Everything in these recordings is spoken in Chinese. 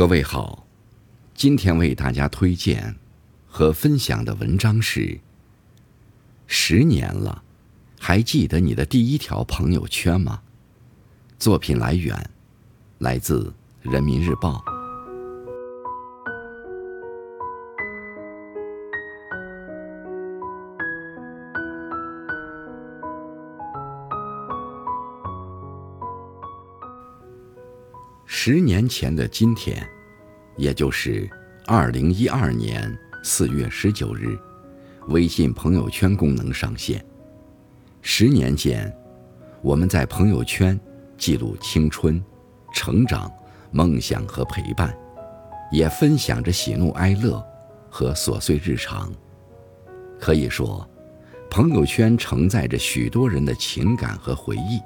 各位好，今天为大家推荐和分享的文章是：十年了，还记得你的第一条朋友圈吗？作品来源来自《人民日报》。十年前的今天，也就是二零一二年四月十九日，微信朋友圈功能上线。十年间，我们在朋友圈记录青春、成长、梦想和陪伴，也分享着喜怒哀乐和琐碎日常。可以说，朋友圈承载着许多人的情感和回忆。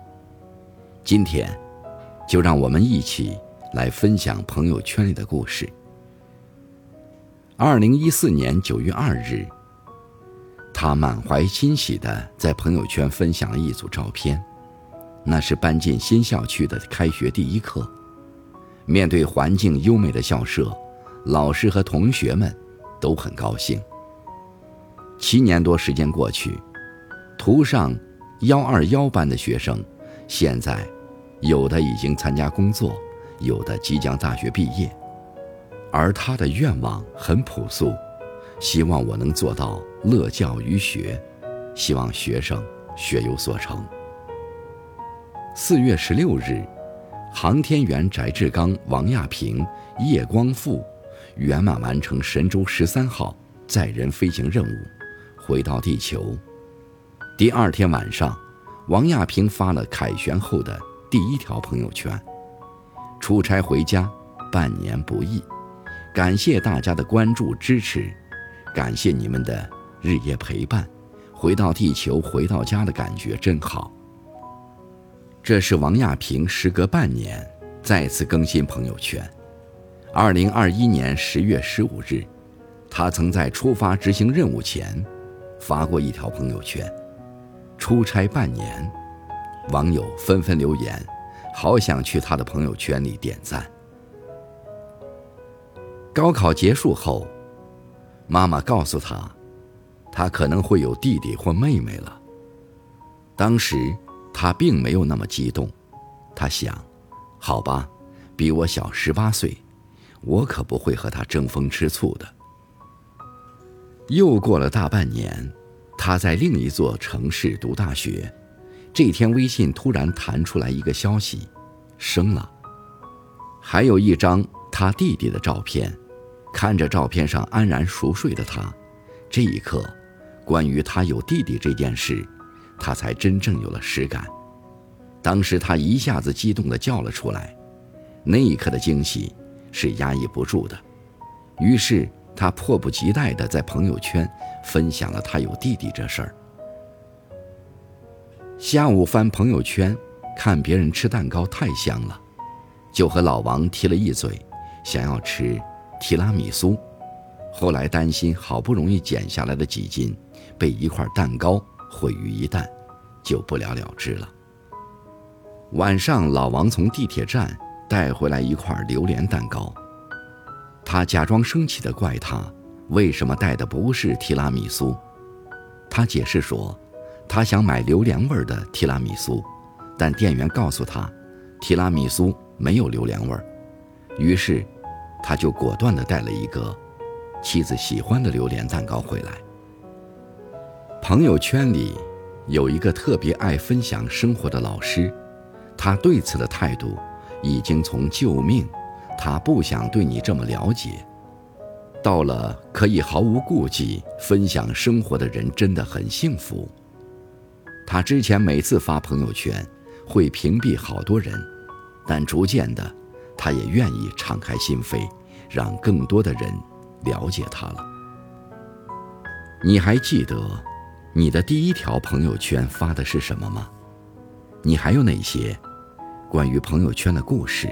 今天。就让我们一起来分享朋友圈里的故事。二零一四年九月二日，他满怀欣喜地在朋友圈分享了一组照片，那是搬进新校区的开学第一课。面对环境优美的校舍，老师和同学们都很高兴。七年多时间过去，图上幺二幺班的学生，现在。有的已经参加工作，有的即将大学毕业，而他的愿望很朴素，希望我能做到乐教于学，希望学生学有所成。四月十六日，航天员翟志刚、王亚平、叶光富圆满完成神舟十三号载人飞行任务，回到地球。第二天晚上，王亚平发了凯旋后的。第一条朋友圈：出差回家，半年不易，感谢大家的关注支持，感谢你们的日夜陪伴。回到地球，回到家的感觉真好。这是王亚平时隔半年再次更新朋友圈。二零二一年十月十五日，他曾在出发执行任务前发过一条朋友圈：出差半年。网友纷纷留言，好想去他的朋友圈里点赞。高考结束后，妈妈告诉他，他可能会有弟弟或妹妹了。当时他并没有那么激动，他想，好吧，比我小十八岁，我可不会和他争风吃醋的。又过了大半年，他在另一座城市读大学。这天，微信突然弹出来一个消息，生了。还有一张他弟弟的照片，看着照片上安然熟睡的他，这一刻，关于他有弟弟这件事，他才真正有了实感。当时他一下子激动地叫了出来，那一刻的惊喜是压抑不住的。于是他迫不及待地在朋友圈分享了他有弟弟这事儿。下午翻朋友圈，看别人吃蛋糕太香了，就和老王提了一嘴，想要吃提拉米苏。后来担心好不容易减下来的几斤被一块蛋糕毁于一旦，就不了了之了。晚上，老王从地铁站带回来一块榴莲蛋糕，他假装生气地怪他为什么带的不是提拉米苏，他解释说。他想买榴莲味儿的提拉米苏，但店员告诉他，提拉米苏没有榴莲味儿。于是，他就果断地带了一个妻子喜欢的榴莲蛋糕回来。朋友圈里有一个特别爱分享生活的老师，他对此的态度已经从“救命”，他不想对你这么了解，到了可以毫无顾忌分享生活的人真的很幸福。他之前每次发朋友圈，会屏蔽好多人，但逐渐的，他也愿意敞开心扉，让更多的人了解他了。你还记得你的第一条朋友圈发的是什么吗？你还有哪些关于朋友圈的故事？